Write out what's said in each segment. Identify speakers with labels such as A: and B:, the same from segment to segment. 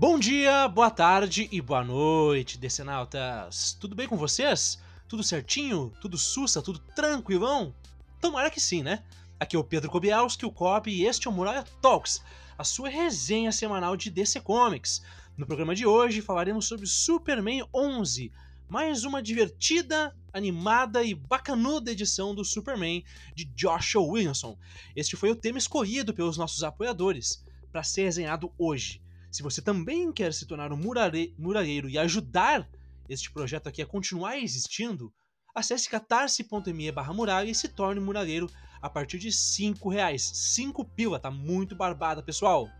A: Bom dia, boa tarde e boa noite, decenautas! Tudo bem com vocês? Tudo certinho? Tudo sussa? Tudo tranquilão? Tomara que sim, né? Aqui é o Pedro Kobielski, o Cop, e este é o Muralha Talks, a sua resenha semanal de DC Comics. No programa de hoje falaremos sobre Superman 11, mais uma divertida, animada e bacanuda edição do Superman de Joshua Williamson. Este foi o tema escolhido pelos nossos apoiadores para ser resenhado hoje. Se você também quer se tornar um muralheiro e ajudar este projeto aqui a continuar existindo, acesse catarse.me barra muralha e se torne muralheiro a partir de 5 reais. 5 pila, tá muito barbada, pessoal.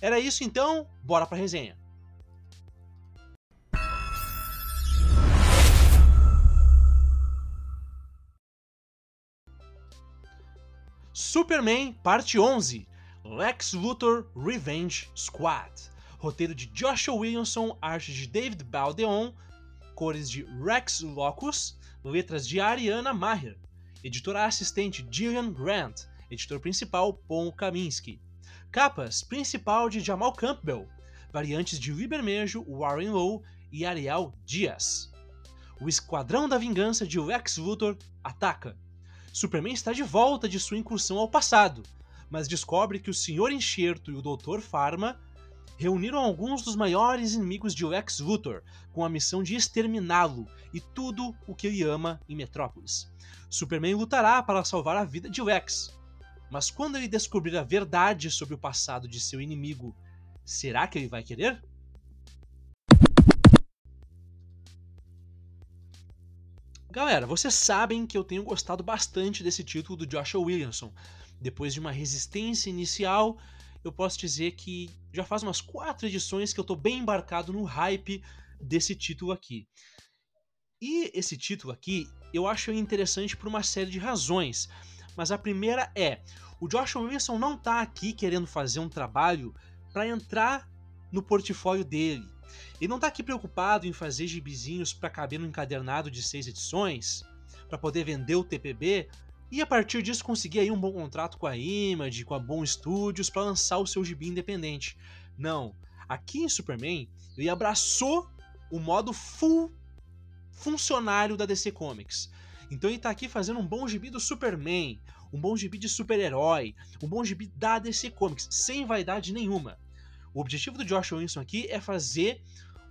A: Era isso então, bora pra resenha. Superman, parte 11 Lex Luthor Revenge Squad. Roteiro de Joshua Williamson, arte de David Baldeon, cores de Rex Locus, letras de Ariana Maher, editora assistente Gillian Grant, editor principal Paul Kaminsky. Capas principal de Jamal Campbell, variantes de Libermejo, Warren Lowe e Ariel Dias. O Esquadrão da Vingança de Lex Luthor ataca. Superman está de volta de sua incursão ao passado, mas descobre que o Sr. Enxerto e o Dr. Pharma reuniram alguns dos maiores inimigos de Lex Luthor com a missão de exterminá-lo e tudo o que ele ama em Metrópolis. Superman lutará para salvar a vida de Lex, mas quando ele descobrir a verdade sobre o passado de seu inimigo, será que ele vai querer? Galera, vocês sabem que eu tenho gostado bastante desse título do Joshua Williamson. Depois de uma resistência inicial, eu posso dizer que já faz umas quatro edições que eu tô bem embarcado no hype desse título aqui. E esse título aqui eu acho interessante por uma série de razões. Mas a primeira é: o Joshua Wilson não tá aqui querendo fazer um trabalho para entrar no portfólio dele. Ele não tá aqui preocupado em fazer gibizinhos para caber no encadernado de seis edições, para poder vender o TPB e a partir disso conseguir aí um bom contrato com a Image, com a Bom Studios para lançar o seu gibi independente. Não, aqui em Superman ele abraçou o modo full funcionário da DC Comics. Então ele tá aqui fazendo um bom gibi do Superman, um bom gibi de super-herói, um bom gibi da DC Comics, sem vaidade nenhuma. O objetivo do Josh Wilson aqui é fazer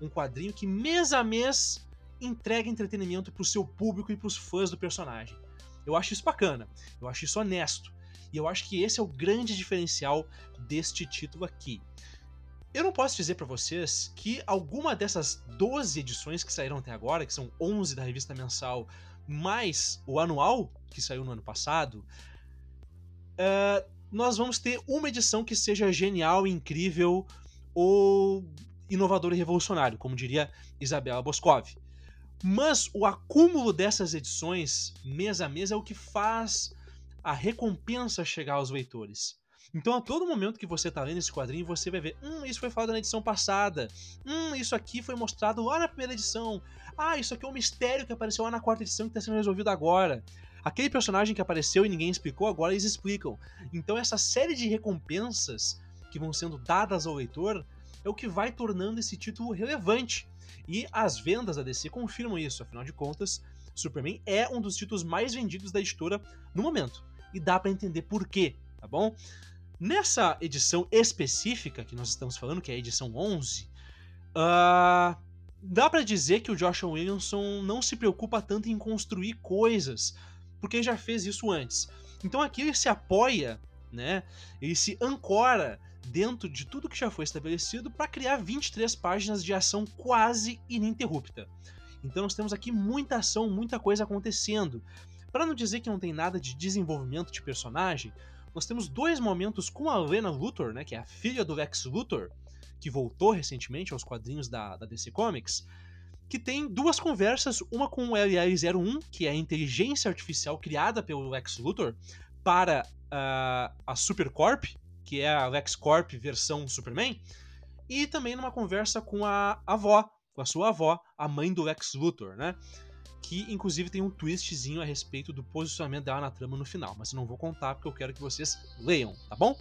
A: um quadrinho que mês a mês entregue entretenimento para o seu público e para os fãs do personagem. Eu acho isso bacana, eu acho isso honesto. E eu acho que esse é o grande diferencial deste título aqui. Eu não posso dizer para vocês que alguma dessas 12 edições que saíram até agora, que são 11 da revista mensal, mais o anual, que saiu no ano passado, uh, nós vamos ter uma edição que seja genial, incrível ou inovador e revolucionário, como diria Isabela Boscov. Mas o acúmulo dessas edições, mês a mês, é o que faz a recompensa chegar aos leitores. Então, a todo momento que você está lendo esse quadrinho, você vai ver: hum, isso foi falado na edição passada. Hum, isso aqui foi mostrado lá na primeira edição. Ah, isso aqui é um mistério que apareceu lá na quarta edição que está sendo resolvido agora. Aquele personagem que apareceu e ninguém explicou, agora eles explicam. Então, essa série de recompensas que vão sendo dadas ao leitor é o que vai tornando esse título relevante. E as vendas da DC confirmam isso, afinal de contas, Superman é um dos títulos mais vendidos da editora no momento. E dá para entender por quê, tá bom? Nessa edição específica que nós estamos falando, que é a edição 11, uh, ah, dá para dizer que o Joshua Williamson não se preocupa tanto em construir coisas, porque já fez isso antes. Então aqui ele se apoia, né? Ele se ancora dentro de tudo que já foi estabelecido para criar 23 páginas de ação quase ininterrupta. Então nós temos aqui muita ação, muita coisa acontecendo. Para não dizer que não tem nada de desenvolvimento de personagem, nós temos dois momentos com a Lena Luthor, né, que é a filha do Lex Luthor, que voltou recentemente aos quadrinhos da, da DC Comics, que tem duas conversas, uma com o LR01, que é a inteligência artificial criada pelo Lex Luthor para uh, a Supercorp, que é a LexCorp versão Superman, e também numa conversa com a avó, com a sua avó, a mãe do Lex Luthor, né? Que inclusive tem um twistzinho a respeito do posicionamento dela na trama no final, mas eu não vou contar porque eu quero que vocês leiam, tá bom?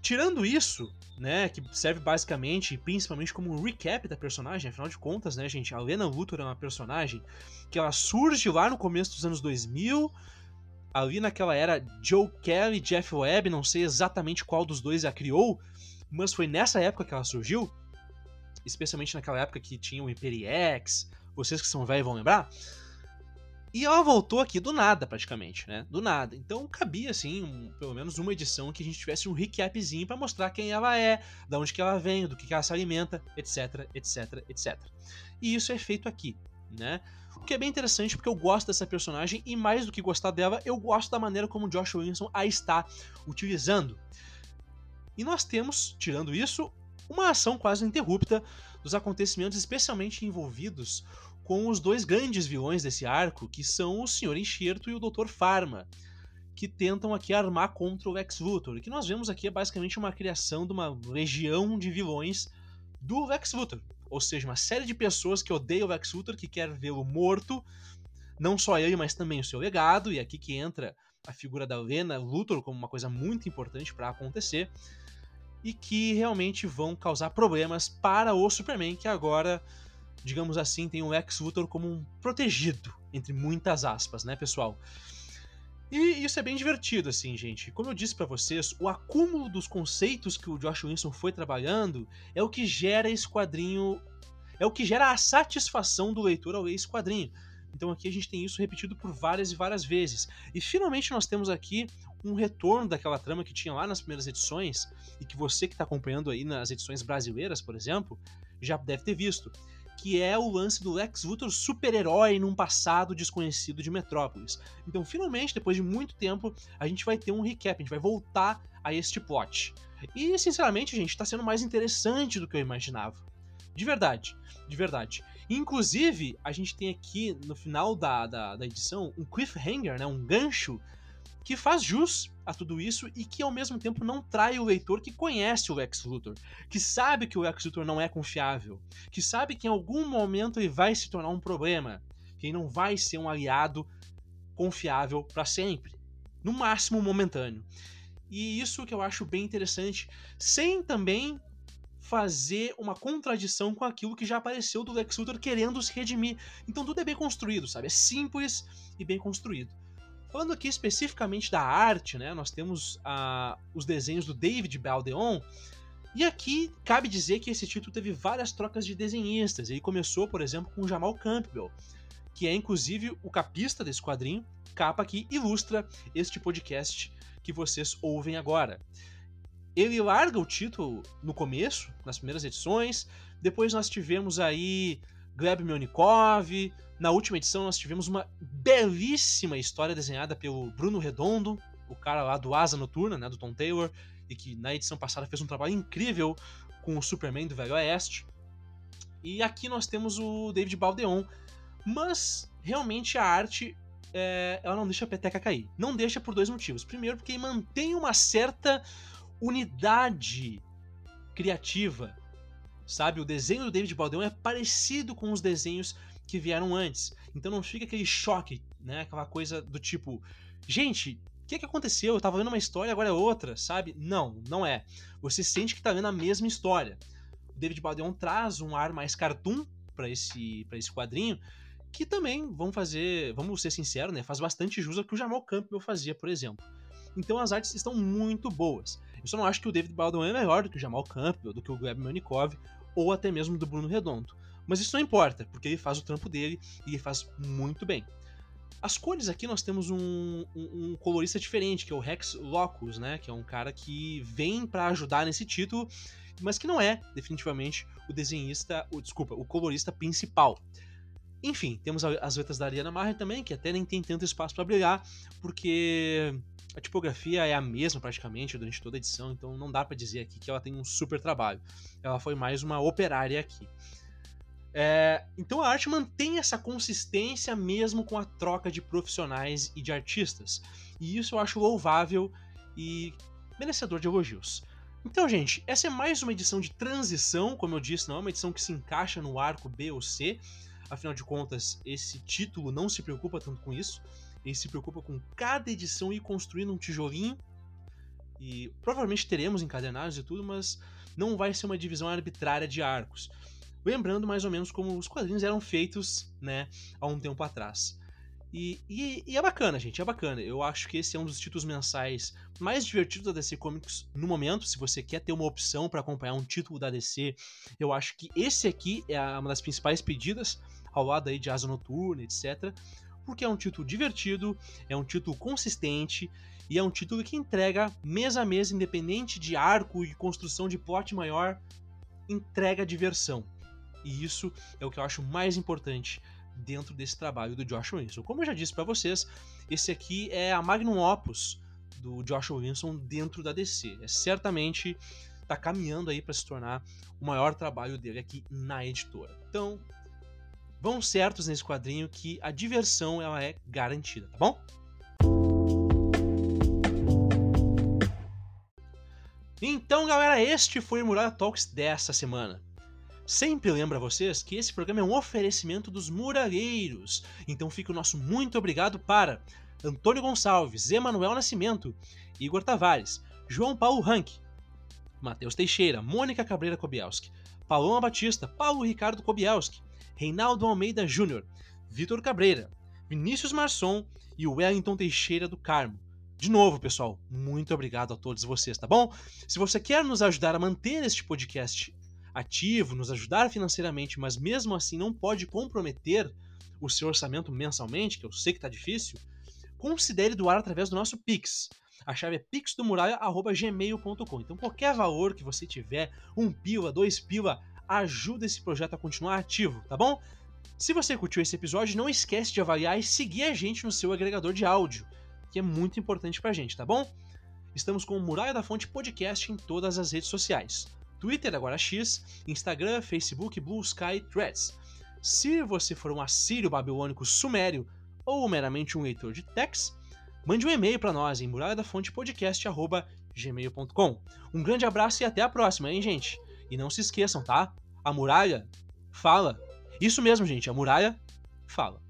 A: tirando isso, né, que serve basicamente, principalmente como um recap da personagem, afinal de contas, né, gente, a Lena Luthor é uma personagem que ela surge lá no começo dos anos 2000, ali naquela era Joe Kelly, Jeff Webb, não sei exatamente qual dos dois a criou, mas foi nessa época que ela surgiu, especialmente naquela época que tinha o Imperiex, vocês que são velhos vão lembrar. E ela voltou aqui do nada, praticamente, né? Do nada. Então cabia, assim, um, pelo menos uma edição que a gente tivesse um recapzinho para mostrar quem ela é, da onde que ela vem, do que, que ela se alimenta, etc, etc, etc. E isso é feito aqui, né? O que é bem interessante porque eu gosto dessa personagem e mais do que gostar dela, eu gosto da maneira como Josh Williamson a está utilizando. E nós temos, tirando isso, uma ação quase ininterrupta dos acontecimentos especialmente envolvidos com os dois grandes vilões desse arco, que são o Sr. Enxerto e o Dr. Pharma, que tentam aqui armar contra o Lex Luthor. O que nós vemos aqui é basicamente uma criação de uma legião de vilões do Lex Luthor. Ou seja, uma série de pessoas que odeiam o Lex Luthor, que quer vê-lo morto, não só ele, mas também o seu legado, e aqui que entra a figura da Lena Luthor como uma coisa muito importante para acontecer, e que realmente vão causar problemas para o Superman, que agora digamos assim, tem o Lex Luthor como um protegido, entre muitas aspas, né, pessoal? E isso é bem divertido, assim, gente. Como eu disse para vocês, o acúmulo dos conceitos que o Josh Wilson foi trabalhando é o que gera esse quadrinho. É o que gera a satisfação do leitor ao ler esse quadrinho. Então aqui a gente tem isso repetido por várias e várias vezes. E finalmente nós temos aqui um retorno daquela trama que tinha lá nas primeiras edições, e que você que está acompanhando aí nas edições brasileiras, por exemplo, já deve ter visto que é o lance do Lex Luthor super-herói num passado desconhecido de Metrópolis. Então, finalmente, depois de muito tempo, a gente vai ter um recap, a gente vai voltar a este plot. E, sinceramente, gente, tá sendo mais interessante do que eu imaginava. De verdade, de verdade. Inclusive, a gente tem aqui no final da, da, da edição um cliffhanger, né, um gancho que faz jus a tudo isso e que ao mesmo tempo não trai o leitor que conhece o Lex Luthor, que sabe que o Lex Luthor não é confiável, que sabe que em algum momento ele vai se tornar um problema, que ele não vai ser um aliado confiável para sempre, no máximo momentâneo. E isso que eu acho bem interessante, sem também fazer uma contradição com aquilo que já apareceu do Lex Luthor querendo se redimir. Então tudo é bem construído, sabe? É simples e bem construído. Falando aqui especificamente da arte, né, nós temos ah, os desenhos do David Baldeon, e aqui cabe dizer que esse título teve várias trocas de desenhistas. Ele começou, por exemplo, com Jamal Campbell, que é inclusive o capista desse quadrinho, capa que ilustra este podcast que vocês ouvem agora. Ele larga o título no começo, nas primeiras edições, depois nós tivemos aí Gleb Mionikov. Na última edição nós tivemos uma belíssima história desenhada pelo Bruno Redondo, o cara lá do Asa Noturna, né, do Tom Taylor, e que na edição passada fez um trabalho incrível com o Superman do Velho Oeste. E aqui nós temos o David Baldeon, mas realmente a arte é, ela não deixa a peteca cair. Não deixa por dois motivos. Primeiro, porque mantém uma certa unidade criativa sabe? O desenho do David Baldeon é parecido com os desenhos que vieram antes. Então não fica aquele choque, né? Aquela coisa do tipo, gente, o que, que aconteceu? Eu tava vendo uma história, agora é outra, sabe? Não, não é. Você sente que tá vendo a mesma história. O David Baldeon traz um ar mais cartoon para esse, pra esse quadrinho, que também, vamos fazer, vamos ser sinceros, né? Faz bastante jus ao que o Jamal Campbell fazia, por exemplo. Então as artes estão muito boas. Eu só não acho que o David Baldeon é melhor do que o Jamal Campbell, do que o Gleb Menikov ou até mesmo do Bruno Redondo. Mas isso não importa, porque ele faz o trampo dele e ele faz muito bem. As cores aqui nós temos um, um, um, colorista diferente, que é o Rex Locus, né? Que é um cara que vem para ajudar nesse título, mas que não é definitivamente o desenhista, o, desculpa, o colorista principal. Enfim, temos as letras da Ariana Maher também, que até nem tem tanto espaço para brilhar, porque a tipografia é a mesma praticamente durante toda a edição, então não dá para dizer aqui que ela tem um super trabalho. Ela foi mais uma operária aqui. É, então a arte mantém essa consistência mesmo com a troca de profissionais e de artistas. E isso eu acho louvável e merecedor de elogios. Então, gente, essa é mais uma edição de transição, como eu disse, não é uma edição que se encaixa no arco B ou C. Afinal de contas, esse título não se preocupa tanto com isso. Ele se preocupa com cada edição e construindo um tijolinho E provavelmente teremos encadernados e tudo, mas não vai ser uma divisão arbitrária de arcos. Lembrando mais ou menos como os quadrinhos eram feitos, né, há um tempo atrás. E, e, e, é bacana, gente, é bacana. Eu acho que esse é um dos títulos mensais mais divertidos da DC Comics no momento. Se você quer ter uma opção para acompanhar um título da DC, eu acho que esse aqui é uma das principais pedidas, ao lado aí de Asa Noturna, etc. Porque é um título divertido, é um título consistente e é um título que entrega mês a mês, independente de arco e construção de plot maior, entrega diversão. E isso é o que eu acho mais importante dentro desse trabalho do Josh Wilson. Como eu já disse para vocês, esse aqui é a magnum opus do Josh Wilson dentro da DC. É certamente está caminhando aí para se tornar o maior trabalho dele aqui na editora. Então, vão certos nesse quadrinho que a diversão ela é garantida, tá bom? Então, galera, este foi o Muralha Talks dessa semana. Sempre lembra vocês que esse programa é um oferecimento dos muralheiros. Então fica o nosso muito obrigado para Antônio Gonçalves, Emanuel Nascimento, Igor Tavares, João Paulo Rank, Matheus Teixeira, Mônica Cabreira Kobielski, Paloma Batista, Paulo Ricardo Kobielski, Reinaldo Almeida Júnior, Vitor Cabreira, Vinícius Marçom e Wellington Teixeira do Carmo. De novo, pessoal, muito obrigado a todos vocês, tá bom? Se você quer nos ajudar a manter este podcast ativo, nos ajudar financeiramente, mas mesmo assim não pode comprometer o seu orçamento mensalmente, que eu sei que está difícil, considere doar através do nosso Pix. A chave é pixdomuralha.gmail.com. Então qualquer valor que você tiver, um pila, dois pila, ajuda esse projeto a continuar ativo, tá bom? Se você curtiu esse episódio, não esquece de avaliar e seguir a gente no seu agregador de áudio, que é muito importante pra gente, tá bom? Estamos com o Muralha da Fonte Podcast em todas as redes sociais. Twitter, agora X, Instagram, Facebook, Blue Sky, Threads. Se você for um assírio babilônico sumério ou meramente um leitor de text, mande um e-mail para nós em muralhadafontepodcast.gmail.com. Um grande abraço e até a próxima, hein, gente? E não se esqueçam, tá? A muralha fala. Isso mesmo, gente, a muralha fala.